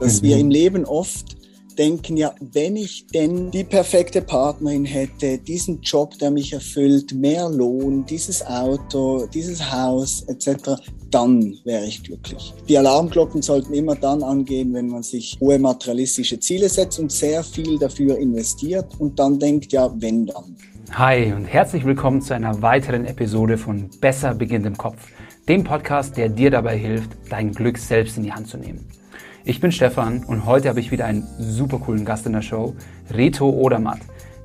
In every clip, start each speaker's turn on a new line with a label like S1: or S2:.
S1: Dass mhm. wir im Leben oft denken, ja, wenn ich denn die perfekte Partnerin hätte, diesen Job, der mich erfüllt, mehr Lohn, dieses Auto, dieses Haus etc., dann wäre ich glücklich. Die Alarmglocken sollten immer dann angehen, wenn man sich hohe materialistische Ziele setzt und sehr viel dafür investiert und dann denkt, ja, wenn dann.
S2: Hi und herzlich willkommen zu einer weiteren Episode von Besser beginnt im Kopf, dem Podcast, der dir dabei hilft, dein Glück selbst in die Hand zu nehmen. Ich bin Stefan und heute habe ich wieder einen super coolen Gast in der Show, Reto Odermatt.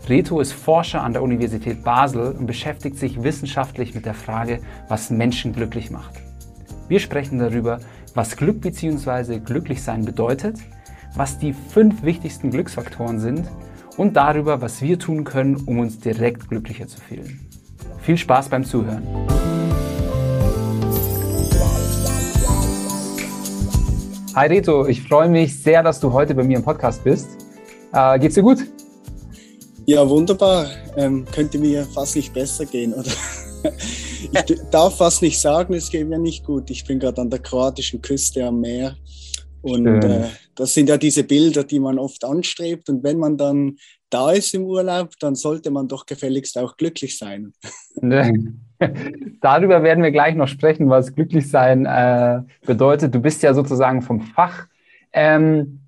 S2: Reto ist Forscher an der Universität Basel und beschäftigt sich wissenschaftlich mit der Frage, was Menschen glücklich macht. Wir sprechen darüber, was Glück bzw. Glücklichsein bedeutet, was die fünf wichtigsten Glücksfaktoren sind und darüber, was wir tun können, um uns direkt glücklicher zu fühlen. Viel Spaß beim Zuhören. Hi Reto, ich freue mich sehr, dass du heute bei mir im Podcast bist. Äh, geht's dir gut?
S1: Ja, wunderbar. Ähm, könnte mir fast nicht besser gehen, oder? ich darf fast nicht sagen, es geht mir nicht gut. Ich bin gerade an der kroatischen Küste am Meer. Und äh, das sind ja diese Bilder, die man oft anstrebt. Und wenn man dann da ist im Urlaub, dann sollte man doch gefälligst auch glücklich sein.
S2: Darüber werden wir gleich noch sprechen, was glücklich sein äh, bedeutet. Du bist ja sozusagen vom Fach. Ähm,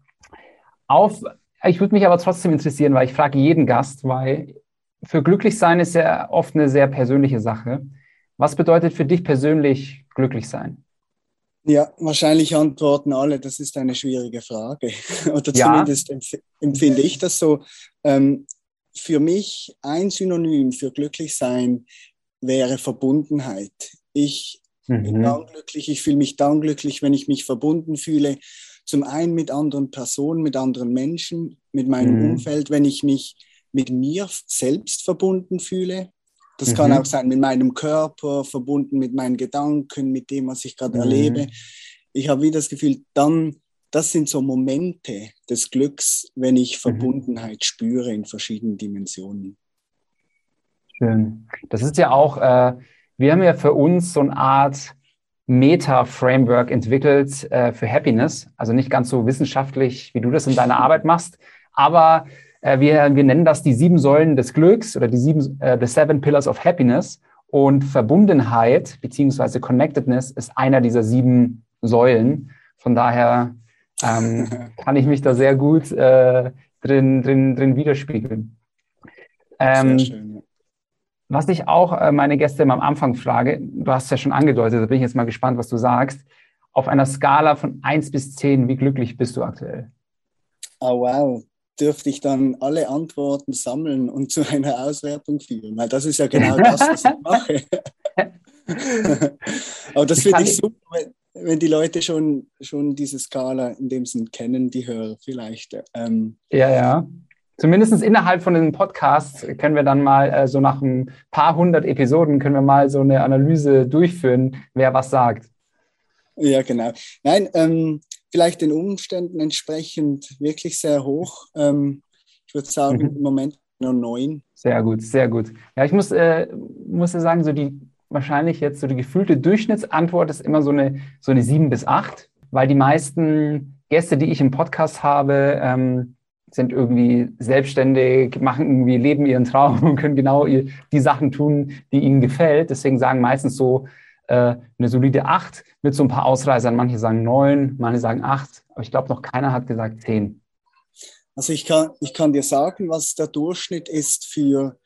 S2: auf, ich würde mich aber trotzdem interessieren, weil ich frage jeden Gast, weil für glücklich sein ist ja oft eine sehr persönliche Sache. Was bedeutet für dich persönlich glücklich sein?
S1: Ja, wahrscheinlich antworten alle, das ist eine schwierige Frage. Oder zumindest ja. empfinde ich das so. Ähm, für mich ein Synonym für glücklich sein wäre Verbundenheit. Ich mhm. bin dann glücklich, ich fühle mich dann glücklich, wenn ich mich verbunden fühle. Zum einen mit anderen Personen, mit anderen Menschen, mit meinem mhm. Umfeld, wenn ich mich mit mir selbst verbunden fühle. Das mhm. kann auch sein mit meinem Körper, verbunden mit meinen Gedanken, mit dem, was ich gerade erlebe. Ich habe wieder das Gefühl, dann, das sind so Momente des Glücks, wenn ich mhm. Verbundenheit spüre in verschiedenen Dimensionen.
S2: Schön. Das ist ja auch, äh, wir haben ja für uns so eine Art Meta-Framework entwickelt äh, für Happiness. Also nicht ganz so wissenschaftlich, wie du das in deiner Arbeit machst, aber äh, wir, wir nennen das die sieben Säulen des Glücks oder die sieben, äh, the seven pillars of happiness. Und Verbundenheit beziehungsweise Connectedness ist einer dieser sieben Säulen. Von daher ähm, kann ich mich da sehr gut äh, drin, drin, drin widerspiegeln. Ähm. Was ich auch äh, meine Gäste immer am Anfang frage, du hast es ja schon angedeutet, da bin ich jetzt mal gespannt, was du sagst. Auf einer Skala von 1 bis 10, wie glücklich bist du aktuell?
S1: Oh, wow. Dürfte ich dann alle Antworten sammeln und zu einer Auswertung führen? Weil das ist ja genau das, was ich mache. Aber das finde ich super, wenn, wenn, die Leute schon, schon diese Skala in dem Sinn kennen, die Hörer vielleicht.
S2: Ähm, ja, ja zumindest innerhalb von den Podcasts können wir dann mal äh, so nach ein paar hundert Episoden können wir mal so eine Analyse durchführen, wer was sagt.
S1: Ja, genau. Nein, ähm, vielleicht den Umständen entsprechend wirklich sehr hoch. Ähm, ich würde sagen, mhm. im Moment nur neun.
S2: Sehr gut, sehr gut. Ja, ich muss, äh, muss sagen, so die wahrscheinlich jetzt so die gefühlte Durchschnittsantwort ist immer so eine, so eine sieben bis acht, weil die meisten Gäste, die ich im Podcast habe, ähm, sind irgendwie selbstständig, machen irgendwie, leben ihren Traum und können genau die Sachen tun, die ihnen gefällt. Deswegen sagen meistens so äh, eine solide acht mit so ein paar Ausreißern. Manche sagen neun, manche sagen acht, aber ich glaube, noch keiner hat gesagt zehn.
S1: Also ich kann, ich kann dir sagen, was der Durchschnitt ist für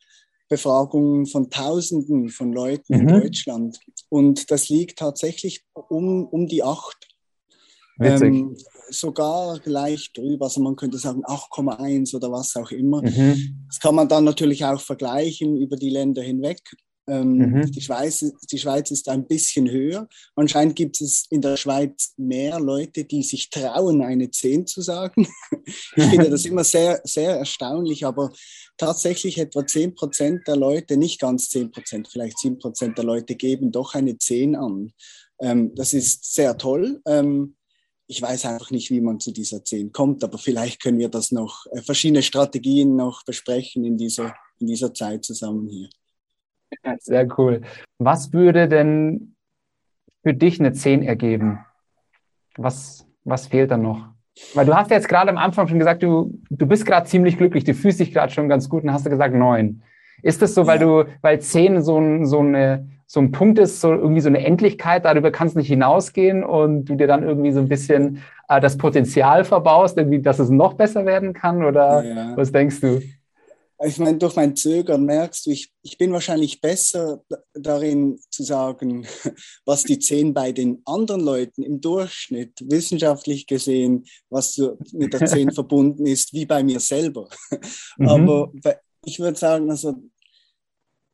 S1: Befragungen von Tausenden von Leuten mhm. in Deutschland. Und das liegt tatsächlich um, um die acht. Witzig. Ähm, sogar leicht drüber, also man könnte sagen 8,1 oder was auch immer. Mhm. Das kann man dann natürlich auch vergleichen über die Länder hinweg. Ähm, mhm. die, Schweiz, die Schweiz ist ein bisschen höher. Anscheinend gibt es in der Schweiz mehr Leute, die sich trauen, eine 10 zu sagen. ich finde das immer sehr, sehr erstaunlich, aber tatsächlich etwa 10 Prozent der Leute, nicht ganz 10 Prozent, vielleicht 7 Prozent der Leute geben doch eine 10 an. Ähm, das ist sehr toll. Ähm, ich weiß einfach nicht, wie man zu dieser 10 kommt, aber vielleicht können wir das noch, äh, verschiedene Strategien noch besprechen in dieser, in dieser Zeit zusammen hier.
S2: Sehr cool. Was würde denn für dich eine 10 ergeben? Was, was fehlt da noch? Weil du hast jetzt gerade am Anfang schon gesagt, du, du bist gerade ziemlich glücklich, du fühlst dich gerade schon ganz gut und hast du gesagt neun. Ist das so, weil ja. du, weil zehn so, ein, so, eine, so ein Punkt ist, so irgendwie so eine Endlichkeit, darüber kannst du nicht hinausgehen und du dir dann irgendwie so ein bisschen äh, das Potenzial verbaust, irgendwie, dass es noch besser werden kann? Oder ja. was denkst du?
S1: ich meine, durch mein Zögern merkst du, ich, ich bin wahrscheinlich besser darin zu sagen, was die zehn bei den anderen Leuten im Durchschnitt wissenschaftlich gesehen, was mit der zehn verbunden ist, wie bei mir selber. Mhm. Aber ich würde sagen, also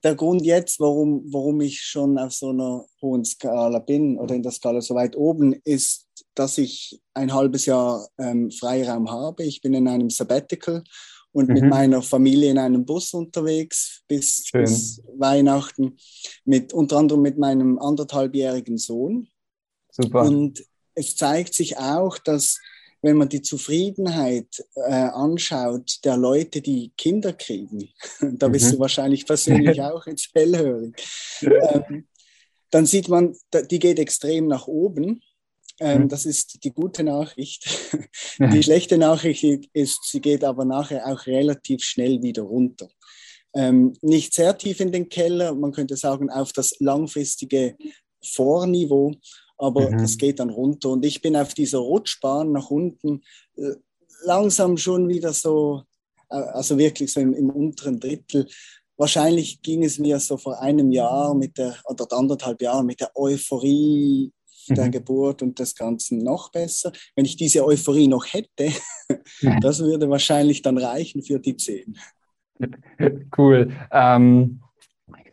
S1: der Grund jetzt, warum, warum ich schon auf so einer hohen Skala bin oder in der Skala so weit oben, ist, dass ich ein halbes Jahr ähm, Freiraum habe. Ich bin in einem Sabbatical und mhm. mit meiner Familie in einem Bus unterwegs bis, bis, Weihnachten, mit, unter anderem mit meinem anderthalbjährigen Sohn. Super. Und es zeigt sich auch, dass wenn man die Zufriedenheit äh, anschaut der Leute, die Kinder kriegen, da bist mhm. du wahrscheinlich persönlich auch jetzt hellhörig, ähm, dann sieht man, die geht extrem nach oben. Ähm, mhm. Das ist die gute Nachricht. Die schlechte Nachricht ist, sie geht aber nachher auch relativ schnell wieder runter. Ähm, nicht sehr tief in den Keller, man könnte sagen auf das langfristige Vorniveau, aber mhm. das geht dann runter. Und ich bin auf dieser Rutschbahn nach unten äh, langsam schon wieder so, äh, also wirklich so im, im unteren Drittel. Wahrscheinlich ging es mir so vor einem Jahr mit der, oder anderthalb Jahren mit der Euphorie der mhm. Geburt und des Ganzen noch besser. Wenn ich diese Euphorie noch hätte, das würde wahrscheinlich dann reichen für die zehn.
S2: Cool. Ähm,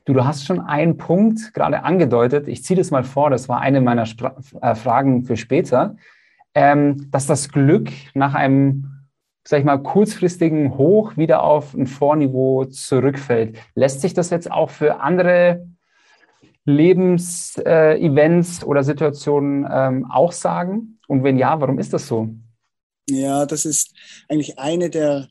S2: du, du hast schon einen Punkt gerade angedeutet. Ich ziehe das mal vor, das war eine meiner Spra äh, Fragen für später, ähm, dass das Glück nach einem sag ich mal, kurzfristigen Hoch wieder auf ein Vorniveau zurückfällt. Lässt sich das jetzt auch für andere Lebensevents äh, oder Situationen ähm, auch sagen? Und wenn ja, warum ist das so?
S1: Ja, das ist eigentlich eine der,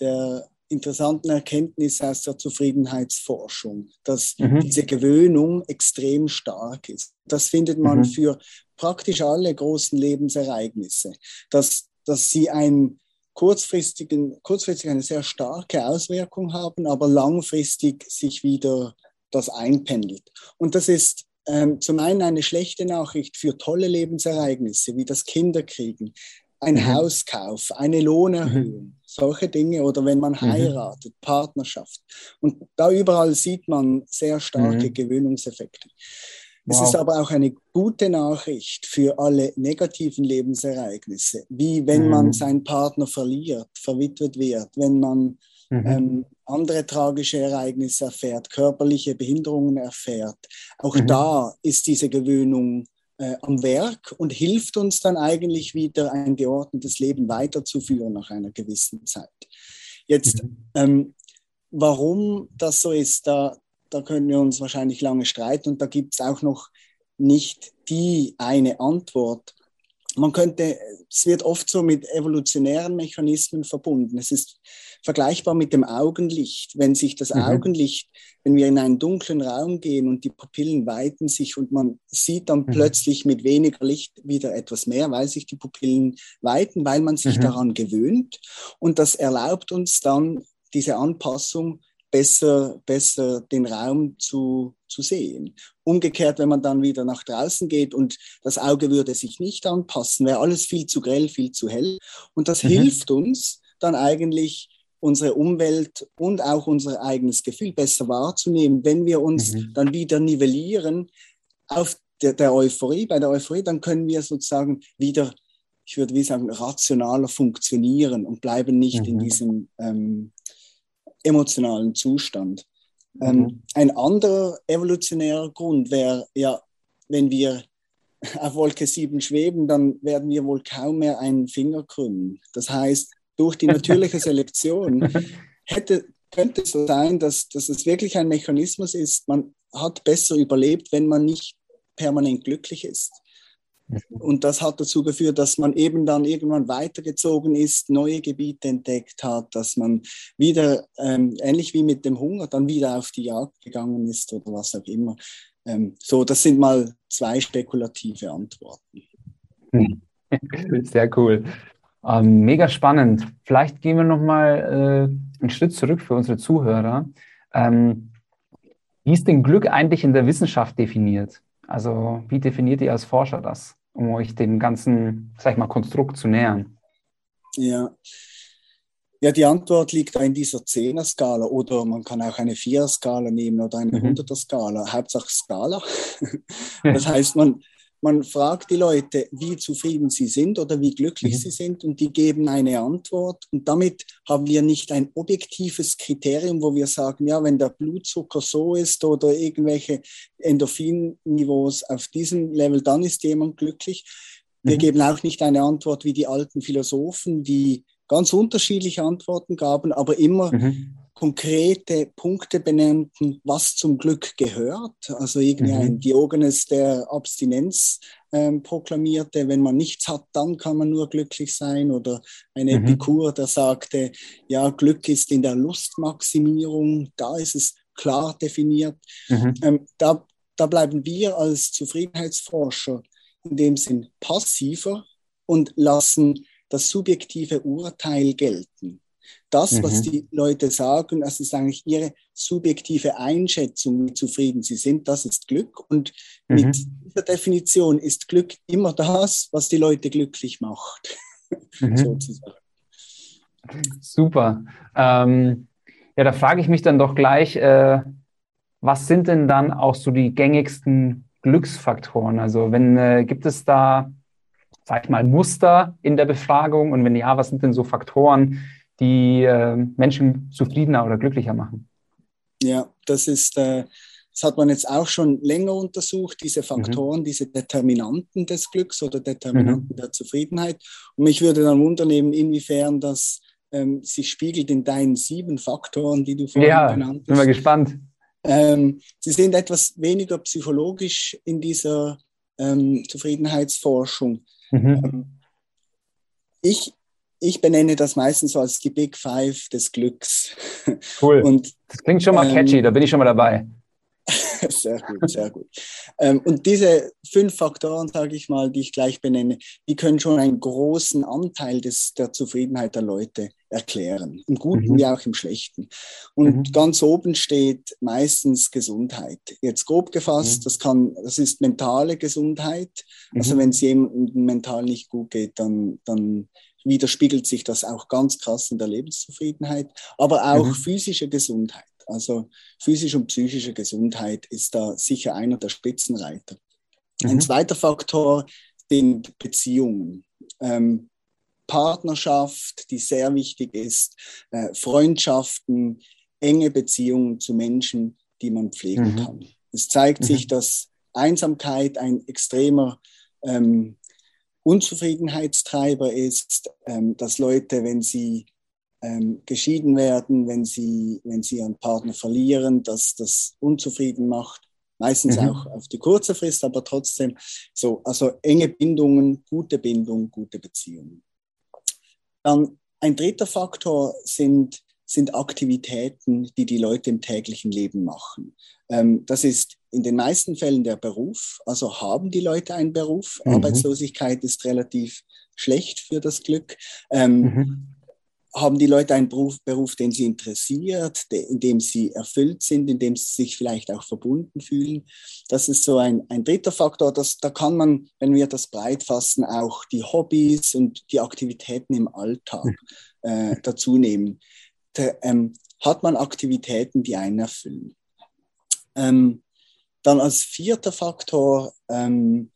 S1: der interessanten Erkenntnisse aus der Zufriedenheitsforschung, dass mhm. diese Gewöhnung extrem stark ist. Das findet man mhm. für praktisch alle großen Lebensereignisse, dass, dass sie einen kurzfristigen, kurzfristig eine sehr starke Auswirkung haben, aber langfristig sich wieder das einpendelt. Und das ist ähm, zum einen eine schlechte Nachricht für tolle Lebensereignisse, wie das Kinderkriegen, ein mhm. Hauskauf, eine Lohnerhöhung, mhm. Solche Dinge oder wenn man mhm. heiratet, Partnerschaft. Und da überall sieht man sehr starke mhm. Gewöhnungseffekte. Wow. Es ist aber auch eine gute Nachricht für alle negativen Lebensereignisse, wie wenn man mhm. seinen Partner verliert, verwitwet wird, wenn man mhm. ähm, andere tragische Ereignisse erfährt, körperliche Behinderungen erfährt. Auch mhm. da ist diese Gewöhnung äh, am Werk und hilft uns dann eigentlich wieder ein geordnetes Leben weiterzuführen nach einer gewissen Zeit. Jetzt, mhm. ähm, warum das so ist, da, da können wir uns wahrscheinlich lange streiten und da gibt es auch noch nicht die eine Antwort man könnte, es wird oft so mit evolutionären Mechanismen verbunden. Es ist vergleichbar mit dem Augenlicht. Wenn sich das mhm. Augenlicht, wenn wir in einen dunklen Raum gehen und die Pupillen weiten sich und man sieht dann mhm. plötzlich mit weniger Licht wieder etwas mehr, weil sich die Pupillen weiten, weil man sich mhm. daran gewöhnt. Und das erlaubt uns dann diese Anpassung besser, besser den Raum zu, zu sehen. Umgekehrt, wenn man dann wieder nach draußen geht und das Auge würde sich nicht anpassen, wäre alles viel zu grell, viel zu hell. Und das mhm. hilft uns dann eigentlich, unsere Umwelt und auch unser eigenes Gefühl besser wahrzunehmen. Wenn wir uns mhm. dann wieder nivellieren auf der, der Euphorie, bei der Euphorie, dann können wir sozusagen wieder ich würde wie sagen, rationaler funktionieren und bleiben nicht mhm. in diesem ähm, emotionalen Zustand. Ähm, mhm. Ähm, ein anderer evolutionärer Grund wäre ja, wenn wir auf Wolke 7 schweben, dann werden wir wohl kaum mehr einen Finger krümmen. Das heißt, durch die natürliche Selektion hätte, könnte es so sein, dass, dass es wirklich ein Mechanismus ist, man hat besser überlebt, wenn man nicht permanent glücklich ist. Und das hat dazu geführt, dass man eben dann irgendwann weitergezogen ist, neue Gebiete entdeckt hat, dass man wieder, ähm, ähnlich wie mit dem Hunger, dann wieder auf die Jagd gegangen ist oder was auch immer. Ähm, so, das sind mal zwei spekulative Antworten.
S2: Sehr cool. Ähm, mega spannend. Vielleicht gehen wir nochmal äh, einen Schritt zurück für unsere Zuhörer. Ähm, wie ist denn Glück eigentlich in der Wissenschaft definiert? Also wie definiert ihr als Forscher das, um euch dem ganzen, sag ich mal, Konstrukt zu nähern?
S1: Ja. Ja, die Antwort liegt in dieser Zehner-Skala oder man kann auch eine Vierer-Skala nehmen oder eine mhm. Hunderter-Skala. Hauptsache Skala. das heißt, man, man fragt die Leute, wie zufrieden sie sind oder wie glücklich mhm. sie sind und die geben eine Antwort. Und damit haben wir nicht ein objektives Kriterium, wo wir sagen, ja, wenn der Blutzucker so ist oder irgendwelche Endorphinniveaus auf diesem Level, dann ist jemand glücklich. Wir mhm. geben auch nicht eine Antwort wie die alten Philosophen, die ganz unterschiedliche Antworten gaben, aber immer mhm konkrete Punkte benannten, was zum Glück gehört. Also irgendwie mhm. ein Diogenes, der Abstinenz ähm, proklamierte, wenn man nichts hat, dann kann man nur glücklich sein. Oder ein mhm. Epikur, der sagte, ja, Glück ist in der Lustmaximierung, da ist es klar definiert. Mhm. Ähm, da, da bleiben wir als Zufriedenheitsforscher in dem Sinn passiver und lassen das subjektive Urteil gelten. Das, mhm. was die Leute sagen, das ist eigentlich ihre subjektive Einschätzung, wie zufrieden sie sind, das ist Glück. Und mhm. mit dieser Definition ist Glück immer das, was die Leute glücklich macht, mhm. sozusagen.
S2: Super. Ähm, ja, da frage ich mich dann doch gleich, äh, was sind denn dann auch so die gängigsten Glücksfaktoren? Also wenn äh, gibt es da, sag ich mal, Muster in der Befragung und wenn ja, was sind denn so Faktoren, die äh, Menschen zufriedener oder glücklicher machen.
S1: Ja, das ist, äh, das hat man jetzt auch schon länger untersucht, diese Faktoren, mhm. diese Determinanten des Glücks oder Determinanten mhm. der Zufriedenheit. Und mich würde dann wundern, inwiefern das ähm, sich spiegelt in deinen sieben Faktoren, die du
S2: vorhin ja, genannt hast. Ja, bin mal gespannt.
S1: Ähm, sie sind etwas weniger psychologisch in dieser ähm, Zufriedenheitsforschung. Mhm. Ähm, ich, ich benenne das meistens so als die Big Five des Glücks.
S2: Cool. Und, das klingt schon mal catchy, ähm, da bin ich schon mal dabei.
S1: sehr gut, sehr gut. Ähm, und diese fünf Faktoren, sage ich mal, die ich gleich benenne, die können schon einen großen Anteil des, der Zufriedenheit der Leute erklären, im Guten mhm. wie auch im Schlechten. Und mhm. ganz oben steht meistens Gesundheit. Jetzt grob gefasst, mhm. das kann, das ist mentale Gesundheit. Also mhm. wenn es jemandem mental nicht gut geht, dann, dann widerspiegelt sich das auch ganz krass in der Lebenszufriedenheit, aber auch mhm. physische Gesundheit. Also physische und psychische Gesundheit ist da sicher einer der Spitzenreiter. Mhm. Ein zweiter Faktor sind Beziehungen. Ähm, Partnerschaft, die sehr wichtig ist, äh, Freundschaften, enge Beziehungen zu Menschen, die man pflegen mhm. kann. Es zeigt mhm. sich, dass Einsamkeit ein extremer ähm, Unzufriedenheitstreiber ist, ähm, dass Leute, wenn sie ähm, geschieden werden, wenn sie, wenn sie ihren Partner verlieren, dass das unzufrieden macht. Meistens mhm. auch auf die kurze Frist, aber trotzdem so, also enge Bindungen, gute Bindung, gute Beziehungen. Dann ein dritter Faktor sind, sind Aktivitäten, die die Leute im täglichen Leben machen. Ähm, das ist in den meisten Fällen der Beruf. Also haben die Leute einen Beruf. Mhm. Arbeitslosigkeit ist relativ schlecht für das Glück. Ähm, mhm. Haben die Leute einen Beruf, Beruf, den sie interessiert, in dem sie erfüllt sind, in dem sie sich vielleicht auch verbunden fühlen? Das ist so ein, ein dritter Faktor. Das, da kann man, wenn wir das breit fassen, auch die Hobbys und die Aktivitäten im Alltag mhm. äh, dazu nehmen. Ähm, hat man Aktivitäten, die einen erfüllen. Ähm, dann als vierter Faktor ähm,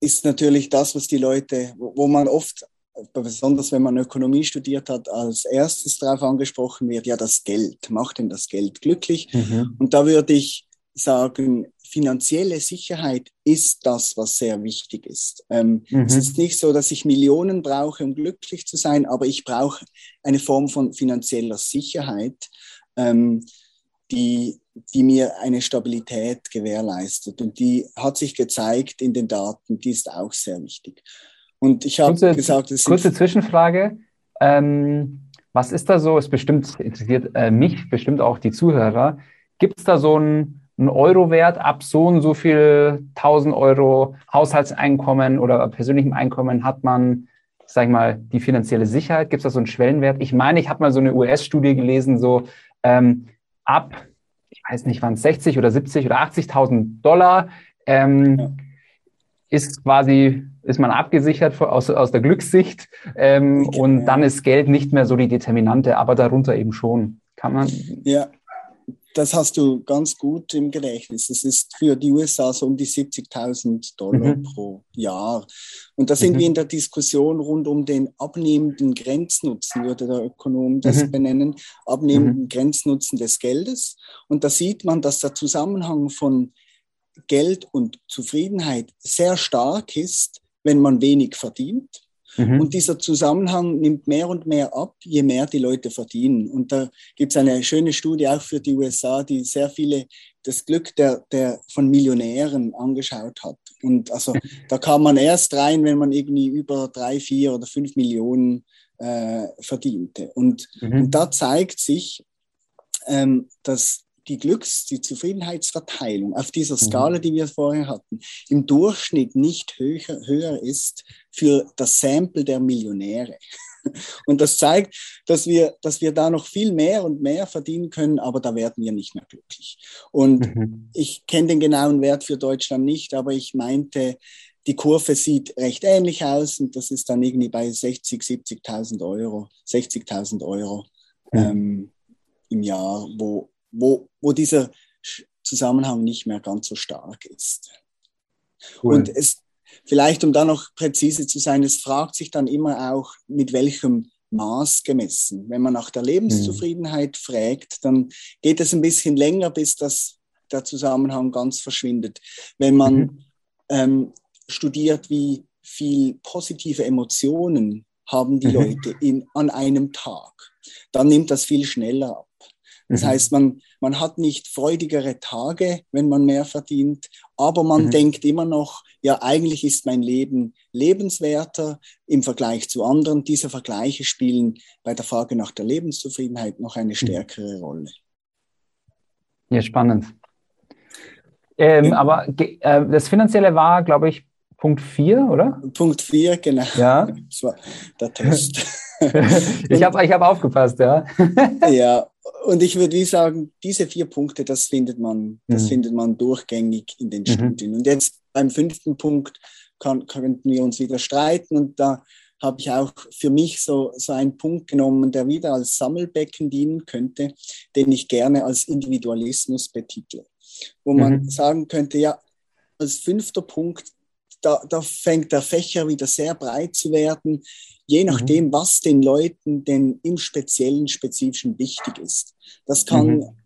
S1: ist natürlich das, was die Leute, wo, wo man oft, besonders wenn man Ökonomie studiert hat, als erstes darauf angesprochen wird, ja, das Geld, macht denn das Geld glücklich? Mhm. Und da würde ich sagen, finanzielle Sicherheit ist das, was sehr wichtig ist. Ähm, mhm. Es ist nicht so, dass ich Millionen brauche, um glücklich zu sein, aber ich brauche eine Form von finanzieller Sicherheit. Ähm, die, die mir eine Stabilität gewährleistet. Und die hat sich gezeigt in den Daten, die ist auch sehr wichtig. Und ich habe gesagt,
S2: es kurze Zwischenfrage. Ähm, was ist da so? Es bestimmt interessiert äh, mich, bestimmt auch die Zuhörer. Gibt es da so einen, einen Euro-Wert ab so und so viel 1000 Euro Haushaltseinkommen oder persönlichem Einkommen hat man, sag ich mal, die finanzielle Sicherheit? Gibt es da so einen Schwellenwert? Ich meine, ich habe mal so eine US-Studie gelesen, so ähm, ab, ich weiß nicht, waren es 60 oder 70 oder 80.000 Dollar, ähm, ja. ist quasi, ist man abgesichert aus, aus der Glückssicht ähm, und dann ist Geld nicht mehr so die Determinante, aber darunter eben schon. Kann man?
S1: Ja, das hast du ganz gut im Gedächtnis. Das ist für die USA so um die 70.000 Dollar mhm. pro Jahr. Und da sind mhm. wir in der Diskussion rund um den abnehmenden Grenznutzen, würde der Ökonom das mhm. benennen, abnehmenden mhm. Grenznutzen des Geldes. Und da sieht man, dass der Zusammenhang von Geld und Zufriedenheit sehr stark ist, wenn man wenig verdient Mhm. Und dieser Zusammenhang nimmt mehr und mehr ab, je mehr die Leute verdienen. Und da gibt es eine schöne Studie auch für die USA, die sehr viele das Glück der, der von Millionären angeschaut hat. Und also da kam man erst rein, wenn man irgendwie über drei, vier oder fünf Millionen äh, verdiente. Und, mhm. und da zeigt sich, ähm, dass die Glücks-, die Zufriedenheitsverteilung auf dieser mhm. Skala, die wir vorher hatten, im Durchschnitt nicht höher, höher ist für das Sample der Millionäre. Und das zeigt, dass wir, dass wir da noch viel mehr und mehr verdienen können, aber da werden wir nicht mehr glücklich. Und mhm. ich kenne den genauen Wert für Deutschland nicht, aber ich meinte, die Kurve sieht recht ähnlich aus und das ist dann irgendwie bei 60, 70.000 Euro, 60.000 Euro mhm. ähm, im Jahr, wo wo, wo dieser Zusammenhang nicht mehr ganz so stark ist. Cool. Und es, vielleicht um da noch präzise zu sein, es fragt sich dann immer auch, mit welchem Maß gemessen. Wenn man nach der Lebenszufriedenheit mhm. fragt, dann geht es ein bisschen länger, bis das, der Zusammenhang ganz verschwindet. Wenn man mhm. ähm, studiert, wie viel positive Emotionen haben die mhm. Leute in, an einem Tag, dann nimmt das viel schneller ab. Das mhm. heißt, man, man hat nicht freudigere Tage, wenn man mehr verdient, aber man mhm. denkt immer noch, ja, eigentlich ist mein Leben lebenswerter im Vergleich zu anderen. Diese Vergleiche spielen bei der Frage nach der Lebenszufriedenheit noch eine mhm. stärkere Rolle.
S2: Ja, spannend. Ähm, ja. Aber äh, das Finanzielle war, glaube ich, Punkt 4, oder?
S1: Punkt 4, genau.
S2: Ja.
S1: Das war der Test.
S2: ich habe ich hab aufgepasst, ja.
S1: ja, und ich würde wie sagen, diese vier Punkte, das findet man, das mhm. findet man durchgängig in den mhm. Studien. Und jetzt beim fünften Punkt kann, könnten wir uns wieder streiten und da habe ich auch für mich so, so einen Punkt genommen, der wieder als Sammelbecken dienen könnte, den ich gerne als Individualismus betitle. Wo man mhm. sagen könnte, ja, als fünfter Punkt, da, da fängt der Fächer wieder sehr breit zu werden je mhm. nachdem, mhm. was den Leuten denn im Speziellen, Spezifischen wichtig ist. Das kann, mhm.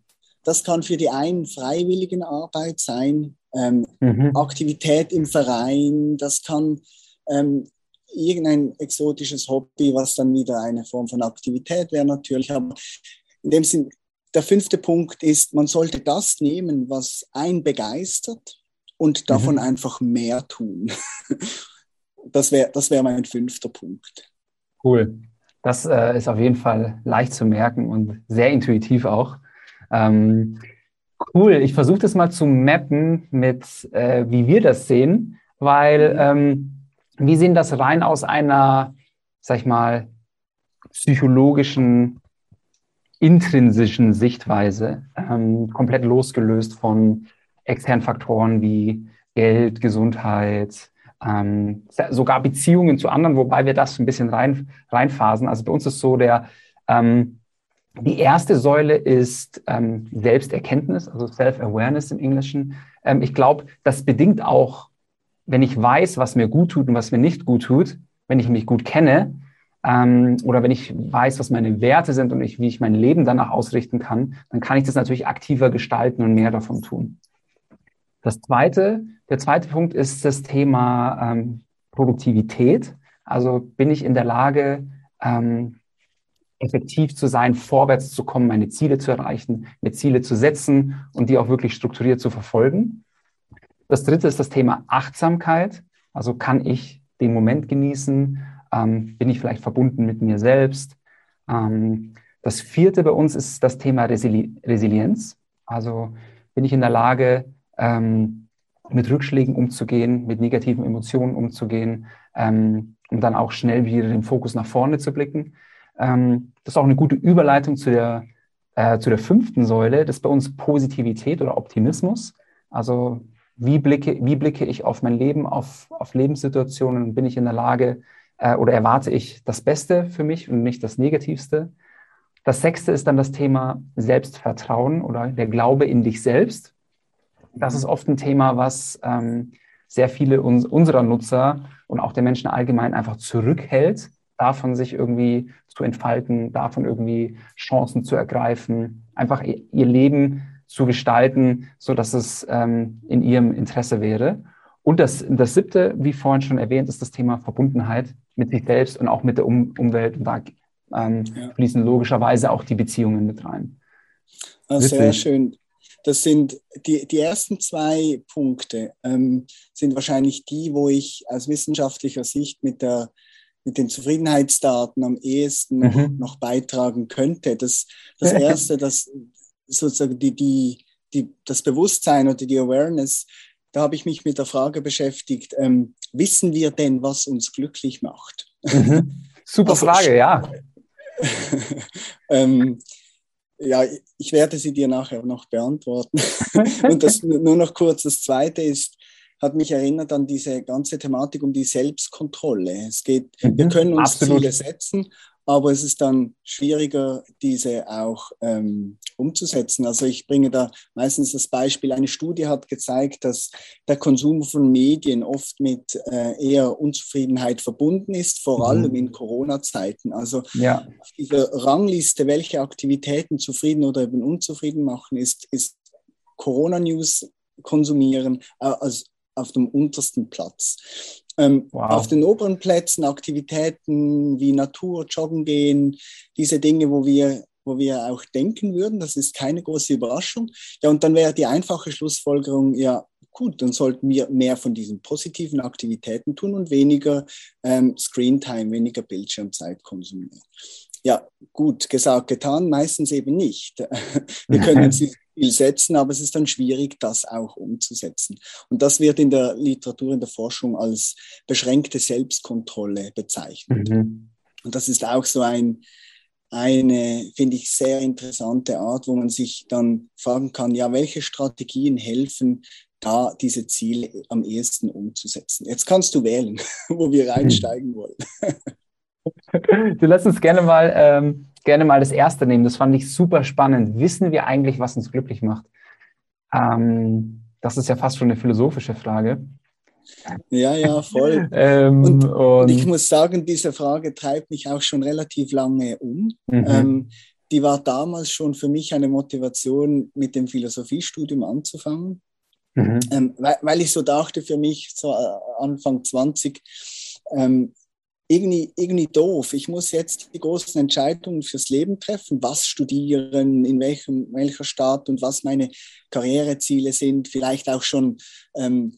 S1: das kann für die einen freiwilligen Arbeit sein, ähm, mhm. Aktivität im Verein, das kann ähm, irgendein exotisches Hobby, was dann wieder eine Form von Aktivität wäre natürlich. Aber in dem Sinn, der fünfte Punkt ist, man sollte das nehmen, was einen begeistert und davon mhm. einfach mehr tun. Das wäre das wär mein fünfter Punkt.
S2: Cool. Das äh, ist auf jeden Fall leicht zu merken und sehr intuitiv auch. Ähm, cool. Ich versuche das mal zu mappen mit, äh, wie wir das sehen, weil ähm, wir sehen das rein aus einer, sag ich mal, psychologischen, intrinsischen Sichtweise, ähm, komplett losgelöst von externen Faktoren wie Geld, Gesundheit, ähm, sogar Beziehungen zu anderen, wobei wir das ein bisschen rein, reinphasen. Also bei uns ist so der, ähm, die erste Säule ist ähm, Selbsterkenntnis, also Self-Awareness im Englischen. Ähm, ich glaube, das bedingt auch, wenn ich weiß, was mir gut tut und was mir nicht gut tut, wenn ich mich gut kenne, ähm, oder wenn ich weiß, was meine Werte sind und ich, wie ich mein Leben danach ausrichten kann, dann kann ich das natürlich aktiver gestalten und mehr davon tun. Das zweite, der zweite Punkt ist das Thema ähm, Produktivität. Also bin ich in der Lage, ähm, effektiv zu sein, vorwärts zu kommen, meine Ziele zu erreichen, mir Ziele zu setzen und die auch wirklich strukturiert zu verfolgen. Das dritte ist das Thema Achtsamkeit. Also kann ich den Moment genießen? Ähm, bin ich vielleicht verbunden mit mir selbst? Ähm, das vierte bei uns ist das Thema Resili Resilienz. Also bin ich in der Lage, ähm, mit Rückschlägen umzugehen, mit negativen Emotionen umzugehen, ähm, um dann auch schnell wieder den Fokus nach vorne zu blicken. Ähm, das ist auch eine gute Überleitung zu der, äh, zu der fünften Säule. Das ist bei uns Positivität oder Optimismus. Also wie blicke, wie blicke ich auf mein Leben, auf, auf Lebenssituationen? Bin ich in der Lage äh, oder erwarte ich das Beste für mich und nicht das Negativste? Das sechste ist dann das Thema Selbstvertrauen oder der Glaube in dich selbst. Das ist oft ein Thema, was ähm, sehr viele uns, unserer Nutzer und auch der Menschen allgemein einfach zurückhält, davon sich irgendwie zu entfalten, davon irgendwie Chancen zu ergreifen, einfach ihr Leben zu gestalten, so dass es ähm, in ihrem Interesse wäre. Und das, das siebte, wie vorhin schon erwähnt, ist das Thema Verbundenheit mit sich selbst und auch mit der um Umwelt. Und da ähm, ja. fließen logischerweise auch die Beziehungen mit rein.
S1: Ah, sehr schön. Das sind die, die ersten zwei Punkte, ähm, sind wahrscheinlich die, wo ich aus wissenschaftlicher Sicht mit, der, mit den Zufriedenheitsdaten am ehesten noch, mhm. noch beitragen könnte. Das, das erste, das sozusagen die, die, die, das Bewusstsein oder die Awareness, da habe ich mich mit der Frage beschäftigt, ähm, wissen wir denn, was uns glücklich macht?
S2: Mhm. Super also, Frage, ja.
S1: ähm, ja, ich werde sie dir nachher noch beantworten. Und das nur noch kurz. Das zweite ist, hat mich erinnert an diese ganze Thematik um die Selbstkontrolle. Es geht, mhm, wir können uns absolut. Ziele setzen, aber es ist dann schwieriger, diese auch ähm, umzusetzen. Also ich bringe da meistens das Beispiel, eine Studie hat gezeigt, dass der Konsum von Medien oft mit äh, eher Unzufriedenheit verbunden ist, vor mhm. allem in Corona-Zeiten. Also ja. auf dieser Rangliste, welche Aktivitäten zufrieden oder eben unzufrieden machen, ist, ist Corona-News konsumieren äh, als auf dem untersten Platz. Ähm, wow. Auf den oberen Plätzen Aktivitäten wie Natur, Joggen gehen, diese Dinge, wo wir, wo wir auch denken würden, das ist keine große Überraschung. Ja, und dann wäre die einfache Schlussfolgerung, ja, gut, dann sollten wir mehr von diesen positiven Aktivitäten tun und weniger ähm, Screentime, weniger Bildschirmzeit konsumieren. Ja, gut, gesagt, getan, meistens eben nicht. Wir können uns Ziel setzen, aber es ist dann schwierig, das auch umzusetzen. Und das wird in der Literatur, in der Forschung als beschränkte Selbstkontrolle bezeichnet. Mhm. Und das ist auch so ein, eine, finde ich, sehr interessante Art, wo man sich dann fragen kann, ja, welche Strategien helfen, da diese Ziele am ehesten umzusetzen. Jetzt kannst du wählen, wo wir reinsteigen wollen.
S2: Du lässt uns gerne mal, ähm, gerne mal das erste nehmen. Das fand ich super spannend. Wissen wir eigentlich, was uns glücklich macht? Ähm, das ist ja fast schon eine philosophische Frage.
S1: Ja, ja, voll. ähm, und, und, und, ich muss sagen, diese Frage treibt mich auch schon relativ lange um. Mhm. Ähm, die war damals schon für mich eine Motivation, mit dem Philosophiestudium anzufangen. Mhm. Ähm, weil, weil, ich so dachte für mich, so äh, Anfang 20, ähm, irgendwie, irgendwie doof. Ich muss jetzt die großen Entscheidungen fürs Leben treffen, was studieren, in welchem, welcher Stadt und was meine Karriereziele sind, vielleicht auch schon, ähm,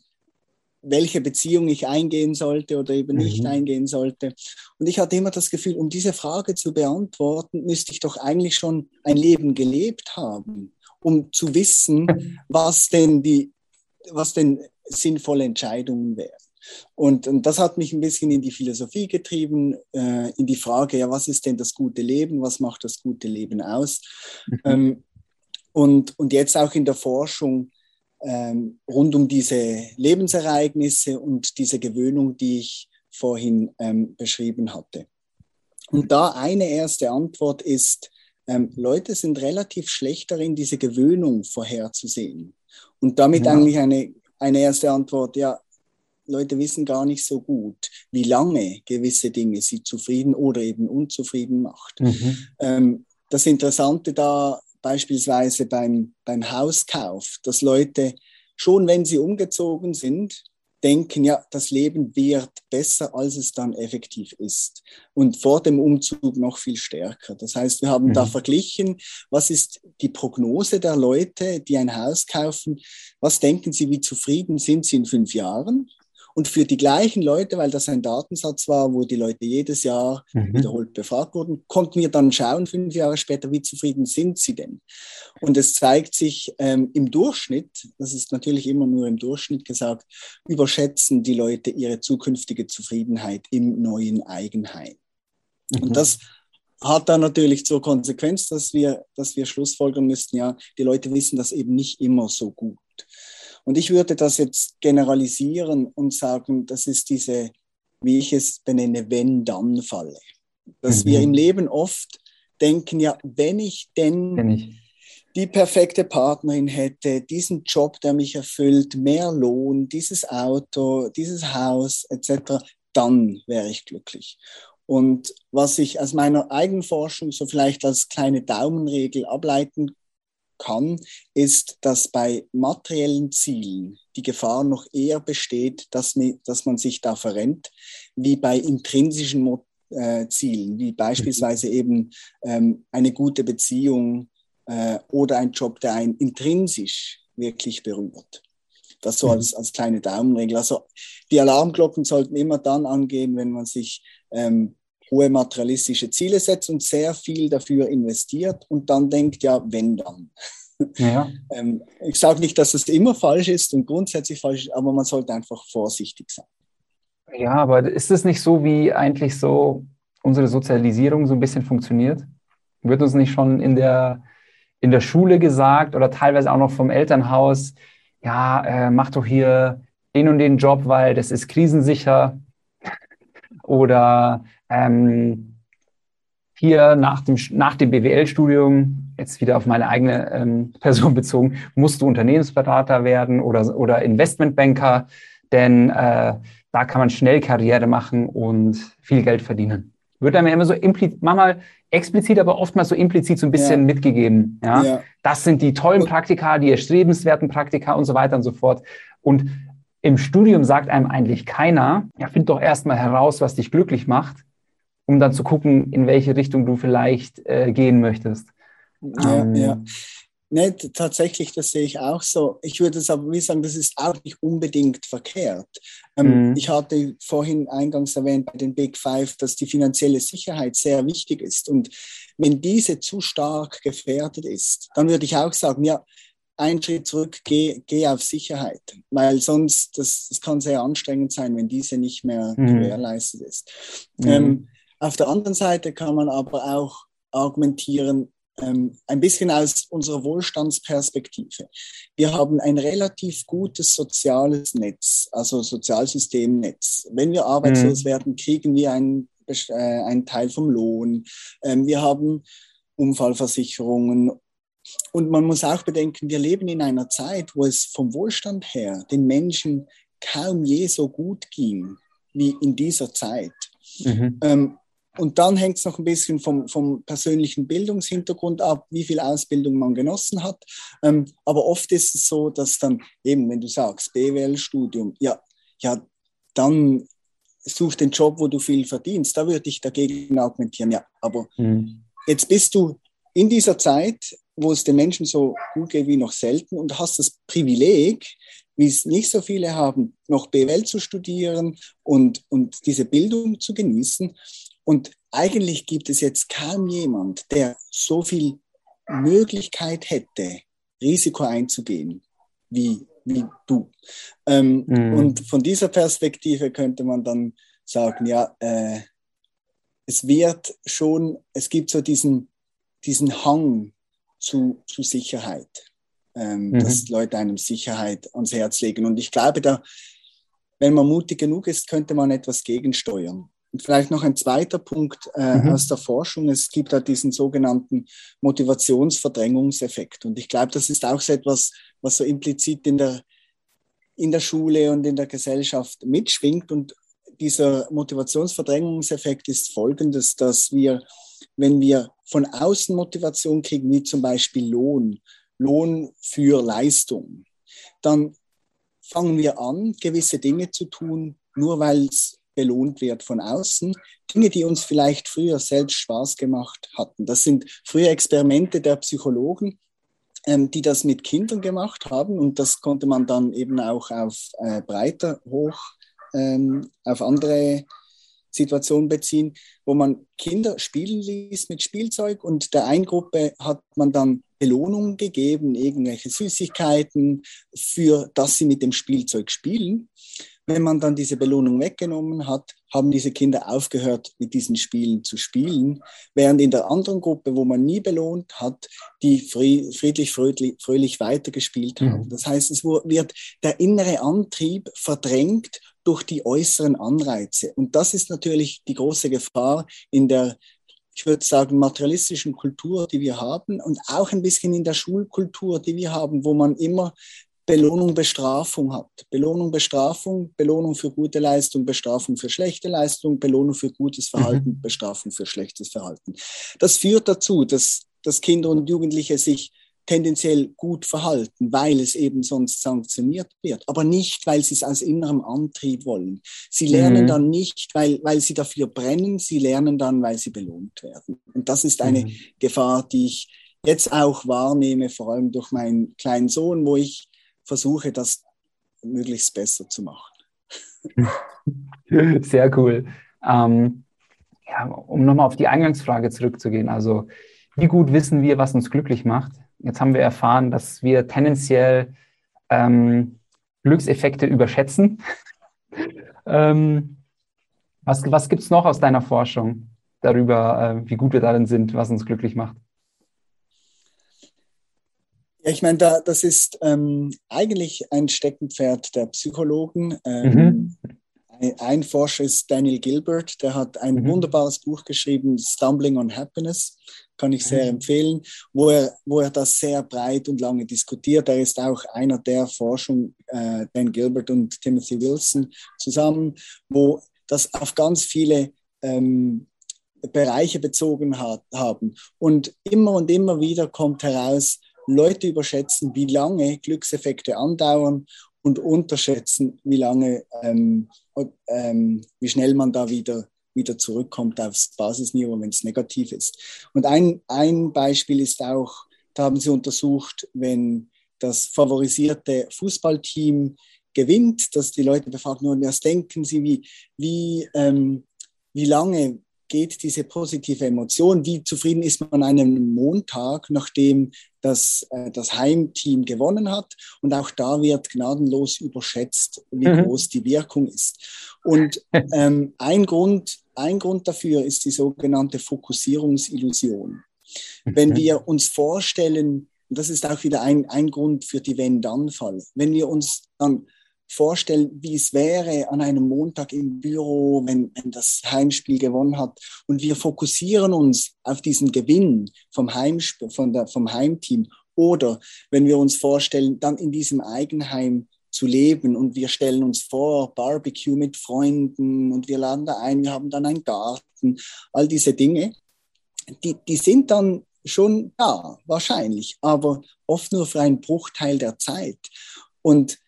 S1: welche Beziehung ich eingehen sollte oder eben mhm. nicht eingehen sollte. Und ich hatte immer das Gefühl, um diese Frage zu beantworten, müsste ich doch eigentlich schon ein Leben gelebt haben, um zu wissen, was denn die, was denn sinnvolle Entscheidungen wären. Und, und das hat mich ein bisschen in die Philosophie getrieben, äh, in die Frage, ja, was ist denn das gute Leben? Was macht das gute Leben aus? Mhm. Ähm, und, und jetzt auch in der Forschung ähm, rund um diese Lebensereignisse und diese Gewöhnung, die ich vorhin ähm, beschrieben hatte. Und da eine erste Antwort ist, ähm, Leute sind relativ schlecht darin, diese Gewöhnung vorherzusehen. Und damit ja. eigentlich eine, eine erste Antwort, ja, Leute wissen gar nicht so gut, wie lange gewisse Dinge sie zufrieden oder eben unzufrieden macht. Mhm. Ähm, das Interessante da beispielsweise beim, beim Hauskauf, dass Leute schon, wenn sie umgezogen sind, denken, ja, das Leben wird besser, als es dann effektiv ist. Und vor dem Umzug noch viel stärker. Das heißt, wir haben mhm. da verglichen, was ist die Prognose der Leute, die ein Haus kaufen? Was denken sie, wie zufrieden sind sie in fünf Jahren? Und für die gleichen Leute, weil das ein Datensatz war, wo die Leute jedes Jahr mhm. wiederholt befragt wurden, konnten wir dann schauen, fünf Jahre später, wie zufrieden sind sie denn? Und es zeigt sich ähm, im Durchschnitt, das ist natürlich immer nur im Durchschnitt gesagt, überschätzen die Leute ihre zukünftige Zufriedenheit im neuen Eigenheim. Mhm. Und das hat dann natürlich zur Konsequenz, dass wir, dass wir schlussfolgern müssten, ja, die Leute wissen das eben nicht immer so gut. Und ich würde das jetzt generalisieren und sagen, das ist diese, wie ich es benenne, Wenn-Dann-Falle. Dass mhm. wir im Leben oft denken, ja, wenn ich denn wenn ich. die perfekte Partnerin hätte, diesen Job, der mich erfüllt, mehr Lohn, dieses Auto, dieses Haus etc., dann wäre ich glücklich. Und was ich aus meiner eigenen Forschung so vielleicht als kleine Daumenregel ableiten kann, ist, dass bei materiellen Zielen die Gefahr noch eher besteht, dass, man, dass man sich da verrennt, wie bei intrinsischen äh, Zielen, wie beispielsweise mhm. eben ähm, eine gute Beziehung äh, oder ein Job, der einen intrinsisch wirklich berührt. Das so mhm. als, als kleine Daumenregel. Also die Alarmglocken sollten immer dann angehen, wenn man sich ähm, hohe materialistische Ziele setzt und sehr viel dafür investiert und dann denkt, ja, wenn dann. Ja. ähm, ich sage nicht, dass es immer falsch ist und grundsätzlich falsch ist, aber man sollte einfach vorsichtig sein.
S2: Ja, aber ist es nicht so, wie eigentlich so unsere Sozialisierung so ein bisschen funktioniert? Wird uns nicht schon in der, in der Schule gesagt oder teilweise auch noch vom Elternhaus, ja, äh, mach doch hier den und den Job, weil das ist krisensicher. oder ähm, hier nach dem, nach dem BWL-Studium, jetzt wieder auf meine eigene ähm, Person bezogen, musst du Unternehmensberater werden oder, oder Investmentbanker, denn äh, da kann man schnell Karriere machen und viel Geld verdienen. Wird einem immer so implizit, manchmal explizit, aber oftmals so implizit so ein bisschen ja. mitgegeben. Ja? ja? Das sind die tollen Praktika, die erstrebenswerten Praktika und so weiter und so fort. Und im Studium sagt einem eigentlich keiner, ja, find doch erstmal heraus, was dich glücklich macht um dann zu gucken, in welche Richtung du vielleicht äh, gehen möchtest.
S1: Ja, ähm, ja. Nee, tatsächlich, das sehe ich auch so. Ich würde es aber wie sagen, das ist auch nicht unbedingt verkehrt. Ähm, mhm. Ich hatte vorhin eingangs erwähnt bei den Big Five, dass die finanzielle Sicherheit sehr wichtig ist. Und wenn diese zu stark gefährdet ist, dann würde ich auch sagen, ja, einen Schritt zurück, geh, geh auf Sicherheit, weil sonst, das, das kann sehr anstrengend sein, wenn diese nicht mehr mhm. gewährleistet ist. Mhm. Ähm, auf der anderen Seite kann man aber auch argumentieren, ähm, ein bisschen aus unserer Wohlstandsperspektive. Wir haben ein relativ gutes soziales Netz, also Sozialsystemnetz. Wenn wir arbeitslos mhm. werden, kriegen wir einen, äh, einen Teil vom Lohn. Ähm, wir haben Unfallversicherungen. Und man muss auch bedenken, wir leben in einer Zeit, wo es vom Wohlstand her den Menschen kaum je so gut ging wie in dieser Zeit. Mhm. Ähm, und dann hängt es noch ein bisschen vom, vom persönlichen Bildungshintergrund ab, wie viel Ausbildung man genossen hat. Ähm, aber oft ist es so, dass dann eben, wenn du sagst, BWL-Studium, ja, ja, dann such den Job, wo du viel verdienst. Da würde ich dagegen argumentieren, ja, aber mhm. jetzt bist du in dieser Zeit, wo es den Menschen so gut geht wie noch selten und hast das Privileg, wie es nicht so viele haben, noch BWL zu studieren und, und diese Bildung zu genießen. Und eigentlich gibt es jetzt kaum jemand, der so viel Möglichkeit hätte, Risiko einzugehen wie, wie du. Ähm, mhm. Und von dieser Perspektive könnte man dann sagen, ja, äh, es wird schon, es gibt so diesen, diesen Hang zu, zu Sicherheit, ähm, mhm. dass Leute einem Sicherheit ans Herz legen. Und ich glaube, da, wenn man mutig genug ist, könnte man etwas gegensteuern. Und vielleicht noch ein zweiter Punkt äh, mhm. aus der Forschung. Es gibt da diesen sogenannten Motivationsverdrängungseffekt. Und ich glaube, das ist auch so etwas, was so implizit in der, in der Schule und in der Gesellschaft mitschwingt. Und dieser Motivationsverdrängungseffekt ist folgendes, dass wir, wenn wir von außen Motivation kriegen, wie zum Beispiel Lohn, Lohn für Leistung, dann fangen wir an, gewisse Dinge zu tun, nur weil es belohnt wird von außen. Dinge, die uns vielleicht früher selbst Spaß gemacht hatten. Das sind frühe Experimente der Psychologen, ähm, die das mit Kindern gemacht haben und das konnte man dann eben auch auf äh, breiter hoch ähm, auf andere Situationen beziehen, wo man Kinder spielen ließ mit Spielzeug und der einen Gruppe hat man dann Belohnungen gegeben, irgendwelche Süßigkeiten, für dass sie mit dem Spielzeug spielen. Wenn man dann diese Belohnung weggenommen hat, haben diese Kinder aufgehört, mit diesen Spielen zu spielen, während in der anderen Gruppe, wo man nie belohnt hat, die friedlich, fröhlich, fröhlich weitergespielt haben. Mhm. Das heißt, es wird der innere Antrieb verdrängt durch die äußeren Anreize. Und das ist natürlich die große Gefahr in der ich würde sagen, materialistischen Kultur, die wir haben und auch ein bisschen in der Schulkultur, die wir haben, wo man immer Belohnung, Bestrafung hat. Belohnung, Bestrafung, Belohnung für gute Leistung, Bestrafung für schlechte Leistung, Belohnung für gutes Verhalten, mhm. Bestrafung für schlechtes Verhalten. Das führt dazu, dass, dass Kinder und Jugendliche sich tendenziell gut verhalten, weil es eben sonst sanktioniert wird, aber nicht, weil sie es aus innerem Antrieb wollen. Sie lernen mhm. dann nicht, weil, weil sie dafür brennen, sie lernen dann, weil sie belohnt werden. Und das ist eine mhm. Gefahr, die ich jetzt auch wahrnehme, vor allem durch meinen kleinen Sohn, wo ich versuche, das möglichst besser zu machen.
S2: Sehr cool. Ähm, ja, um nochmal auf die Eingangsfrage zurückzugehen, also wie gut wissen wir, was uns glücklich macht? Jetzt haben wir erfahren, dass wir tendenziell ähm, Glückseffekte überschätzen. ähm, was was gibt es noch aus deiner Forschung darüber, äh, wie gut wir darin sind, was uns glücklich macht?
S1: Ja, ich meine, da, das ist ähm, eigentlich ein Steckenpferd der Psychologen. Ähm, mhm. ein, Forscher ist Daniel Gilbert, der hat ein mhm. wunderbares Buch geschrieben, Stumbling on Happiness, kann ich sehr mhm. empfehlen, wo er, wo er das sehr breit und lange diskutiert. Er ist auch einer der Forschung, äh, Dan Gilbert und Timothy Wilson zusammen, wo das auf ganz viele ähm, Bereiche bezogen hat, haben. Und immer und immer wieder kommt heraus, Leute überschätzen, wie lange Glückseffekte andauern und unterschätzen, wie lange, ähm, ähm, wie schnell man da wieder, wieder zurückkommt aufs Basisniveau, wenn es negativ ist. Und ein, ein Beispiel ist auch, da haben sie untersucht, wenn das favorisierte Fußballteam gewinnt, dass die Leute befragt wurden, was denken sie, wie, wie, ähm, wie lange geht diese positive Emotion, wie zufrieden ist man an einem Montag, nachdem das, äh, das Heimteam gewonnen hat. Und auch da wird gnadenlos überschätzt, wie mhm. groß die Wirkung ist. Und ähm, ein, Grund, ein Grund dafür ist die sogenannte Fokussierungsillusion. Mhm. Wenn wir uns vorstellen, und das ist auch wieder ein, ein Grund für die Wenn-Dann-Fall, wenn wir uns dann vorstellen, wie es wäre an einem Montag im Büro, wenn, wenn das Heimspiel gewonnen hat. Und wir fokussieren uns auf diesen Gewinn vom, Heimspiel, von der, vom Heimteam. Oder wenn wir uns vorstellen, dann in diesem Eigenheim zu leben und wir stellen uns vor, Barbecue mit Freunden und wir laden da ein, wir haben dann einen Garten, all diese Dinge, die, die sind dann schon da, wahrscheinlich, aber oft nur für einen Bruchteil der Zeit. Und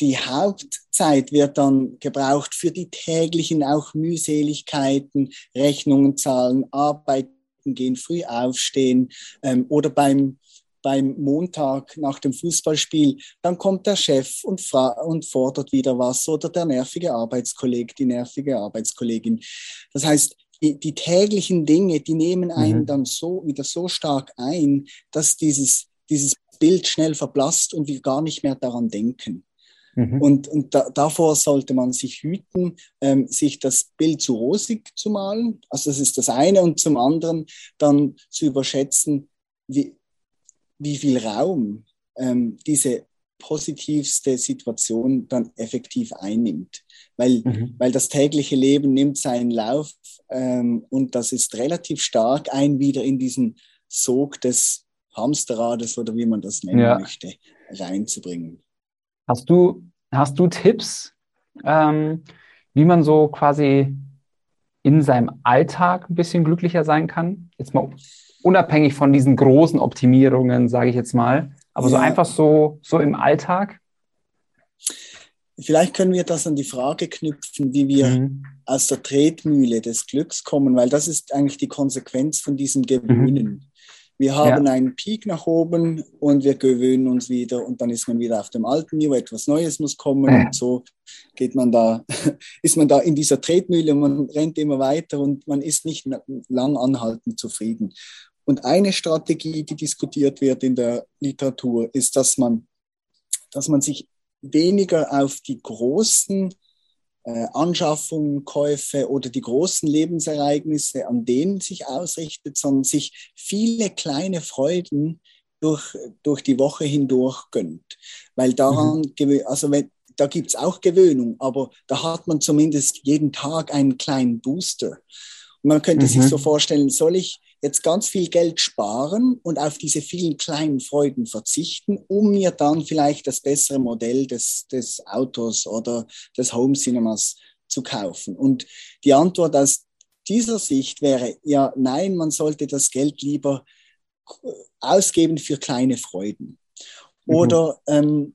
S1: die Hauptzeit wird dann gebraucht für die täglichen auch Mühseligkeiten, Rechnungen zahlen, arbeiten gehen, früh aufstehen ähm, oder beim beim Montag nach dem Fußballspiel, dann kommt der Chef und, und fordert wieder was oder der nervige Arbeitskollege, die nervige Arbeitskollegin. Das heißt, die, die täglichen Dinge, die nehmen einen mhm. dann so wieder so stark ein, dass dieses, dieses Bild schnell verblasst und wir gar nicht mehr daran denken. Mhm. Und, und da, davor sollte man sich hüten, ähm, sich das Bild zu rosig zu malen. Also das ist das eine. Und zum anderen dann zu überschätzen, wie, wie viel Raum ähm, diese positivste Situation dann effektiv einnimmt. Weil, mhm. weil das tägliche Leben nimmt seinen Lauf ähm, und das ist relativ stark ein wieder in diesen Sog des Hamsterrades oder wie man das nennen ja. möchte, reinzubringen.
S2: Hast du, hast du Tipps, ähm, wie man so quasi in seinem Alltag ein bisschen glücklicher sein kann? Jetzt mal unabhängig von diesen großen Optimierungen, sage ich jetzt mal, aber ja. so einfach so, so im Alltag?
S1: Vielleicht können wir das an die Frage knüpfen, wie wir mhm. aus der Tretmühle des Glücks kommen, weil das ist eigentlich die Konsequenz von diesem Gewöhnen. Mhm. Wir haben ja. einen Peak nach oben und wir gewöhnen uns wieder und dann ist man wieder auf dem alten Niveau, etwas Neues muss kommen ja. und so geht man da, ist man da in dieser Tretmühle, man rennt immer weiter und man ist nicht lang anhaltend zufrieden. Und eine Strategie, die diskutiert wird in der Literatur, ist, dass man, dass man sich weniger auf die großen Anschaffungen, Käufe oder die großen Lebensereignisse, an denen sich ausrichtet, sondern sich viele kleine Freuden durch, durch die Woche hindurch gönnt. Weil daran, mhm. also wenn, da gibt es auch Gewöhnung, aber da hat man zumindest jeden Tag einen kleinen Booster. Und man könnte mhm. sich so vorstellen, soll ich jetzt ganz viel Geld sparen und auf diese vielen kleinen Freuden verzichten, um mir dann vielleicht das bessere Modell des, des Autos oder des Home Cinemas zu kaufen. Und die Antwort aus dieser Sicht wäre, ja, nein, man sollte das Geld lieber ausgeben für kleine Freuden. Mhm. Oder, ähm,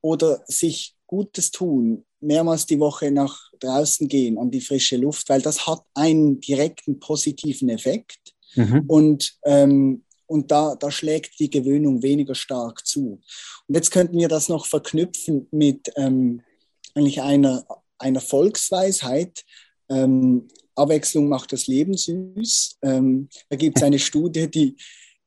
S1: oder sich Gutes tun, mehrmals die Woche nach draußen gehen an die frische Luft, weil das hat einen direkten positiven Effekt. Mhm. Und, ähm, und da, da schlägt die Gewöhnung weniger stark zu. Und jetzt könnten wir das noch verknüpfen mit ähm, eigentlich einer, einer Volksweisheit. Ähm, Abwechslung macht das Leben süß. Ähm, da gibt es eine Studie, die,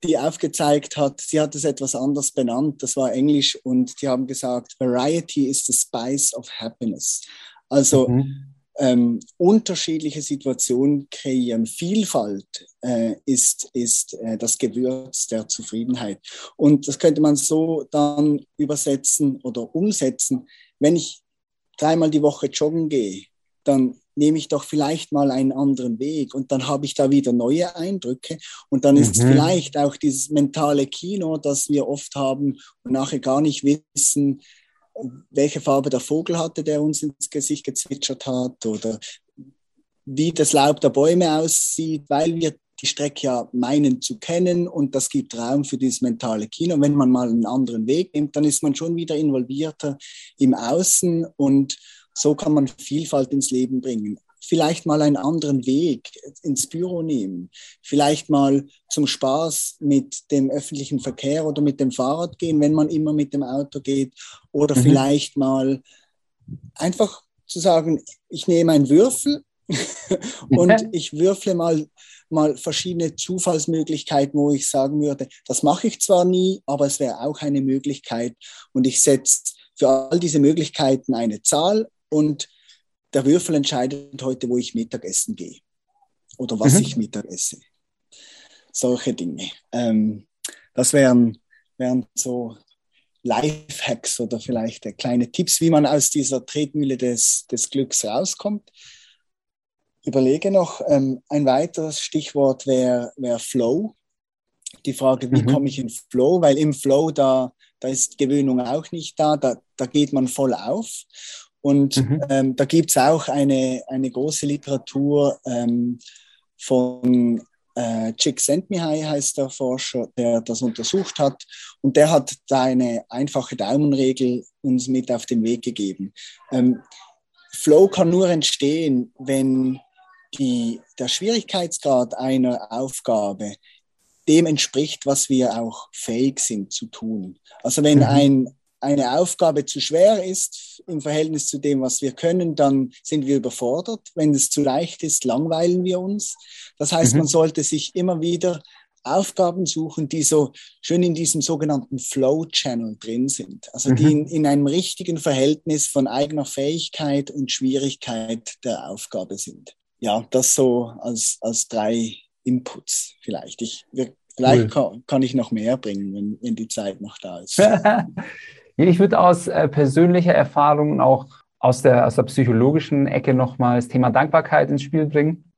S1: die aufgezeigt hat, sie hat es etwas anders benannt, das war Englisch und die haben gesagt, Variety is the spice of happiness. Also mhm. ähm, unterschiedliche Situationen kreieren. Vielfalt äh, ist, ist äh, das Gewürz der Zufriedenheit. Und das könnte man so dann übersetzen oder umsetzen. Wenn ich dreimal die Woche joggen gehe, dann nehme ich doch vielleicht mal einen anderen Weg und dann habe ich da wieder neue Eindrücke und dann ist mhm. vielleicht auch dieses mentale Kino, das wir oft haben und nachher gar nicht wissen, welche Farbe der Vogel hatte, der uns ins Gesicht gezwitschert hat oder wie das Laub der Bäume aussieht, weil wir die Strecke ja meinen zu kennen und das gibt Raum für dieses mentale Kino. wenn man mal einen anderen Weg nimmt, dann ist man schon wieder involvierter im Außen und so kann man Vielfalt ins Leben bringen. Vielleicht mal einen anderen Weg ins Büro nehmen. Vielleicht mal zum Spaß mit dem öffentlichen Verkehr oder mit dem Fahrrad gehen, wenn man immer mit dem Auto geht. Oder mhm. vielleicht mal einfach zu sagen, ich nehme einen Würfel und ich würfle mal, mal verschiedene Zufallsmöglichkeiten, wo ich sagen würde, das mache ich zwar nie, aber es wäre auch eine Möglichkeit. Und ich setze für all diese Möglichkeiten eine Zahl und der Würfel entscheidet heute, wo ich Mittagessen gehe oder was mhm. ich Mittag esse. Solche Dinge. Ähm, das wären, wären so Lifehacks oder vielleicht kleine Tipps, wie man aus dieser Tretmühle des, des Glücks rauskommt. Überlege noch, ähm, ein weiteres Stichwort wäre wär Flow. Die Frage, wie mhm. komme ich in Flow? Weil im Flow, da, da ist Gewöhnung auch nicht da, da, da geht man voll auf. Und mhm. ähm, da gibt es auch eine, eine große Literatur ähm, von äh, Csikszentmihalyi heißt der Forscher, der das untersucht hat. Und der hat da eine einfache Daumenregel uns mit auf den Weg gegeben. Ähm, Flow kann nur entstehen, wenn die, der Schwierigkeitsgrad einer Aufgabe dem entspricht, was wir auch fähig sind zu tun. Also wenn mhm. ein eine Aufgabe zu schwer ist im Verhältnis zu dem, was wir können, dann sind wir überfordert. Wenn es zu leicht ist, langweilen wir uns. Das heißt, mhm. man sollte sich immer wieder Aufgaben suchen, die so schön in diesem sogenannten Flow-Channel drin sind. Also die mhm. in, in einem richtigen Verhältnis von eigener Fähigkeit und Schwierigkeit der Aufgabe sind. Ja, das so als, als drei Inputs vielleicht. Ich, vielleicht cool. kann, kann, ich noch mehr bringen, wenn, wenn die Zeit noch da ist.
S2: Ich würde aus äh, persönlicher Erfahrung und auch aus der, aus der psychologischen Ecke nochmal das Thema Dankbarkeit ins Spiel bringen.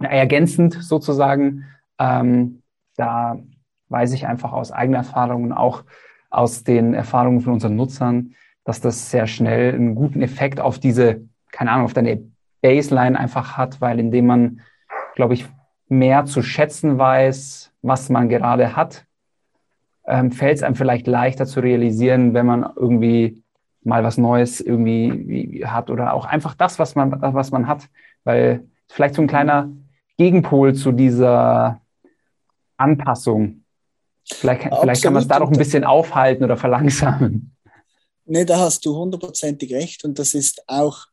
S2: Ergänzend sozusagen, ähm, da weiß ich einfach aus eigener Erfahrung und auch aus den Erfahrungen von unseren Nutzern, dass das sehr schnell einen guten Effekt auf diese, keine Ahnung, auf deine Baseline einfach hat, weil indem man, glaube ich, mehr zu schätzen weiß, was man gerade hat, ähm, fällt es einem vielleicht leichter zu realisieren, wenn man irgendwie mal was Neues irgendwie hat oder auch einfach das, was man, was man hat, weil vielleicht so ein kleiner Gegenpol zu dieser Anpassung. Vielleicht, vielleicht kann man es da noch ein bisschen aufhalten oder verlangsamen.
S1: Nee, da hast du hundertprozentig recht. Und das ist auch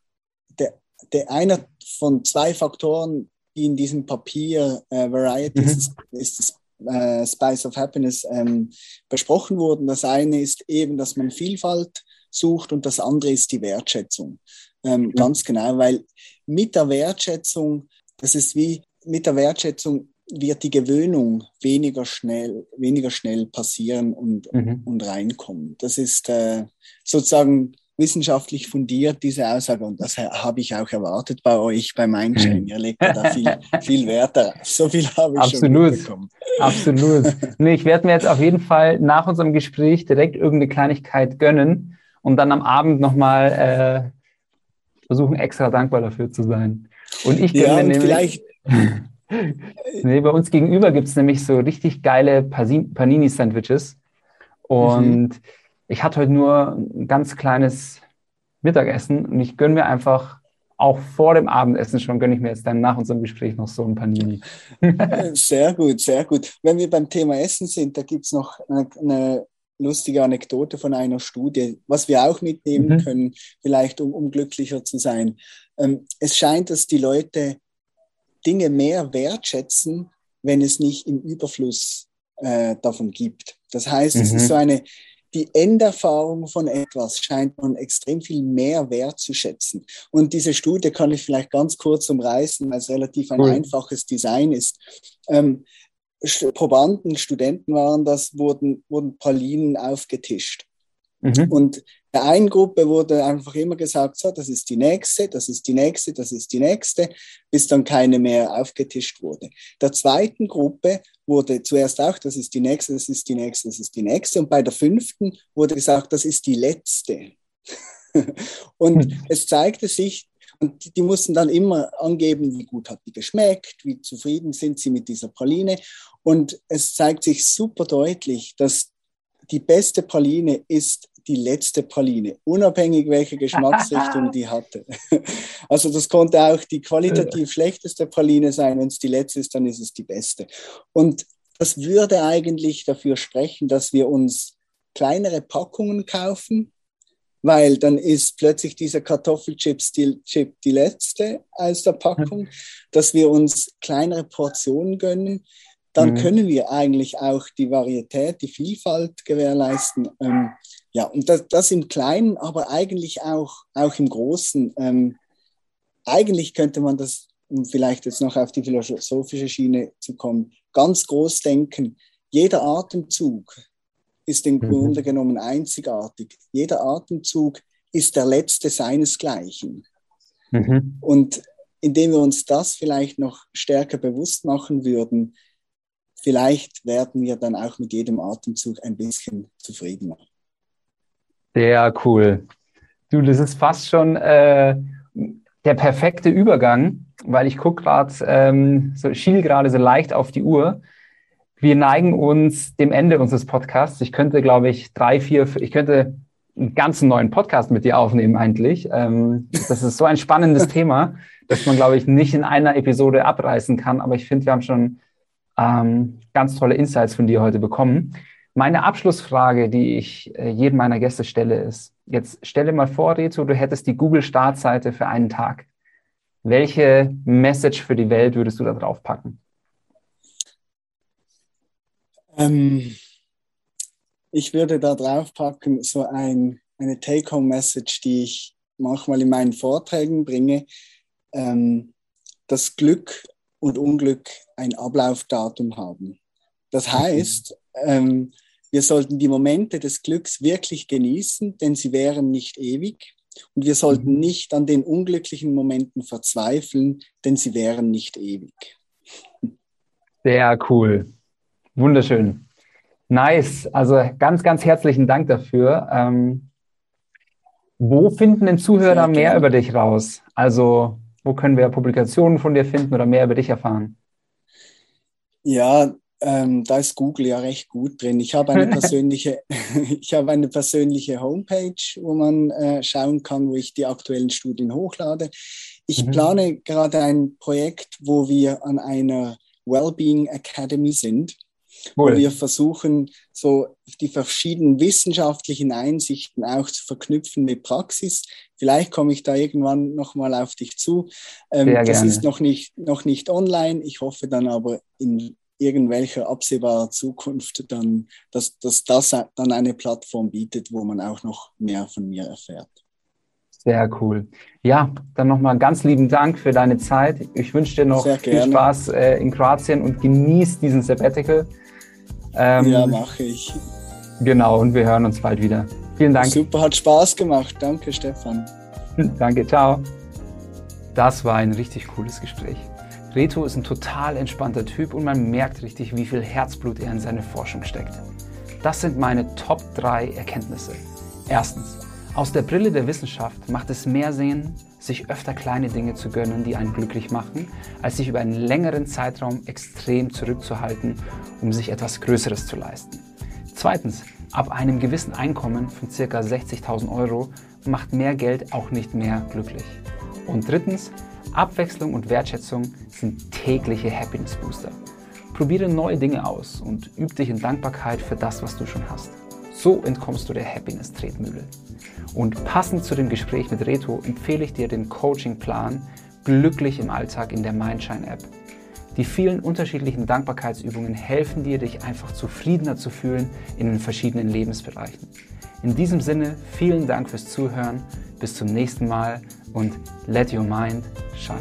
S1: der, der einer von zwei Faktoren, die in diesem Papier äh, Variety mhm. ist, ist das äh, Spice of Happiness ähm, besprochen wurden. Das eine ist eben, dass man Vielfalt sucht und das andere ist die Wertschätzung. Ähm, mhm. Ganz genau, weil mit der Wertschätzung, das ist wie mit der Wertschätzung wird die Gewöhnung weniger schnell, weniger schnell passieren und, mhm. und reinkommen. Das ist äh, sozusagen wissenschaftlich fundiert, diese Aussage. Und das habe ich auch erwartet bei euch, bei Mindshame. Mhm. Ihr legt da viel, viel Wert darauf. So viel habe ich
S2: Absolut. schon bekommen. Absolut. Nee, ich werde mir jetzt auf jeden Fall nach unserem Gespräch direkt irgendeine Kleinigkeit gönnen und dann am Abend nochmal äh, versuchen, extra dankbar dafür zu sein. Und ich gönne
S1: ja,
S2: nämlich...
S1: Vielleicht
S2: nee, bei uns gegenüber gibt es nämlich so richtig geile Panini-Sandwiches. Und mhm. Ich hatte heute nur ein ganz kleines Mittagessen und ich gönne mir einfach auch vor dem Abendessen schon, gönne ich mir jetzt dann nach unserem Gespräch noch so ein Panini.
S1: sehr gut, sehr gut. Wenn wir beim Thema Essen sind, da gibt es noch eine, eine, lustige Anekdote von einer Studie, was wir auch mitnehmen mhm. können, vielleicht um, um glücklicher zu sein. Ähm, es scheint, dass die Leute Dinge mehr wertschätzen, wenn es nicht im Überfluss äh, davon gibt. Das heißt, mhm. es ist mhm. so eine, die Enderfahrung von etwas scheint man extrem viel mehr wertzuschätzen. Und diese Studie kann ich vielleicht ganz kurz umreißen, weil es relativ ein cool. einfaches Design ist. Ähm, Probanden, Studenten waren das, wurden, wurden Pralinen aufgetischt. Mhm. Und der einen Gruppe wurde einfach immer gesagt, so, das ist die nächste, das ist die nächste, das ist die nächste, bis dann keine mehr aufgetischt wurde. Der zweiten Gruppe wurde zuerst auch, das ist die nächste, das ist die nächste, das ist die nächste. Und bei der fünften wurde gesagt, das ist die letzte. und mhm. es zeigte sich, und die, die mussten dann immer angeben, wie gut hat die geschmeckt, wie zufrieden sind sie mit dieser Praline. Und es zeigt sich super deutlich, dass die beste Praline ist die letzte Praline, unabhängig welche Geschmacksrichtung die hatte. Also das konnte auch die qualitativ schlechteste Praline sein. Wenn es die letzte ist, dann ist es die beste. Und das würde eigentlich dafür sprechen, dass wir uns kleinere Packungen kaufen, weil dann ist plötzlich dieser Kartoffelchips die, Chip die letzte aus der Packung, dass wir uns kleinere Portionen gönnen, dann mhm. können wir eigentlich auch die Varietät, die Vielfalt gewährleisten. Ähm, ja, und das, das, im Kleinen, aber eigentlich auch, auch im Großen. Ähm, eigentlich könnte man das, um vielleicht jetzt noch auf die philosophische Schiene zu kommen, ganz groß denken. Jeder Atemzug ist im mhm. Grunde genommen einzigartig. Jeder Atemzug ist der letzte seinesgleichen. Mhm. Und indem wir uns das vielleicht noch stärker bewusst machen würden, vielleicht werden wir dann auch mit jedem Atemzug ein bisschen zufriedener.
S2: Sehr cool. Du, das ist fast schon äh, der perfekte Übergang, weil ich gucke gerade, ähm, so, schiel gerade so leicht auf die Uhr. Wir neigen uns dem Ende unseres Podcasts. Ich könnte, glaube ich, drei, vier, ich könnte einen ganzen neuen Podcast mit dir aufnehmen eigentlich. Ähm, das ist so ein spannendes Thema, dass man, glaube ich, nicht in einer Episode abreißen kann. Aber ich finde, wir haben schon ähm, ganz tolle Insights von dir heute bekommen. Meine Abschlussfrage, die ich äh, jedem meiner Gäste stelle, ist, jetzt stelle mal vor, Reto, du hättest die Google-Startseite für einen Tag. Welche Message für die Welt würdest du da drauf packen?
S1: Ähm, ich würde da drauf packen, so ein, eine Take-Home-Message, die ich manchmal in meinen Vorträgen bringe. Ähm, das Glück und Unglück ein Ablaufdatum haben. Das heißt, ähm, wir sollten die Momente des Glücks wirklich genießen, denn sie wären nicht ewig. Und wir sollten mhm. nicht an den unglücklichen Momenten verzweifeln, denn sie wären nicht ewig.
S2: Sehr cool. Wunderschön. Nice. Also ganz, ganz herzlichen Dank dafür. Ähm, wo finden denn Zuhörer mehr über dich raus? Also wo können wir Publikationen von dir finden oder mehr über dich erfahren?
S1: Ja, ähm, da ist Google ja recht gut drin. Ich habe eine persönliche, ich habe eine persönliche Homepage, wo man äh, schauen kann, wo ich die aktuellen Studien hochlade. Ich mhm. plane gerade ein Projekt, wo wir an einer Wellbeing Academy sind. Cool. Wo wir versuchen, so die verschiedenen wissenschaftlichen Einsichten auch zu verknüpfen mit Praxis. Vielleicht komme ich da irgendwann nochmal auf dich zu. Ähm, das gerne. ist noch nicht, noch nicht online. Ich hoffe dann aber in irgendwelcher absehbarer Zukunft dann, dass, dass das dann eine Plattform bietet, wo man auch noch mehr von mir erfährt.
S2: Sehr cool. Ja, dann nochmal ganz lieben Dank für deine Zeit. Ich wünsche dir noch viel Spaß äh, in Kroatien und genieß diesen Sabbatical.
S1: Ähm, ja, mache ich.
S2: Genau, und wir hören uns bald wieder. Vielen Dank.
S1: Super, hat Spaß gemacht. Danke, Stefan.
S2: Danke, ciao. Das war ein richtig cooles Gespräch. Reto ist ein total entspannter Typ und man merkt richtig, wie viel Herzblut er in seine Forschung steckt. Das sind meine Top 3 Erkenntnisse. Erstens, aus der Brille der Wissenschaft macht es mehr Sinn, sich öfter kleine Dinge zu gönnen, die einen glücklich machen, als sich über einen längeren Zeitraum extrem zurückzuhalten, um sich etwas Größeres zu leisten. Zweitens, ab einem gewissen Einkommen von ca. 60.000 Euro macht mehr Geld auch nicht mehr glücklich. Und drittens, Abwechslung und Wertschätzung sind tägliche Happiness Booster. Probiere neue Dinge aus und üb dich in Dankbarkeit für das, was du schon hast. So entkommst du der Happiness-Tretmühle. Und passend zu dem Gespräch mit Reto empfehle ich dir den Coaching-Plan Glücklich im Alltag in der Mindshine-App. Die vielen unterschiedlichen Dankbarkeitsübungen helfen dir, dich einfach zufriedener zu fühlen in den verschiedenen Lebensbereichen. In diesem Sinne, vielen Dank fürs Zuhören, bis zum nächsten Mal und let your mind shine.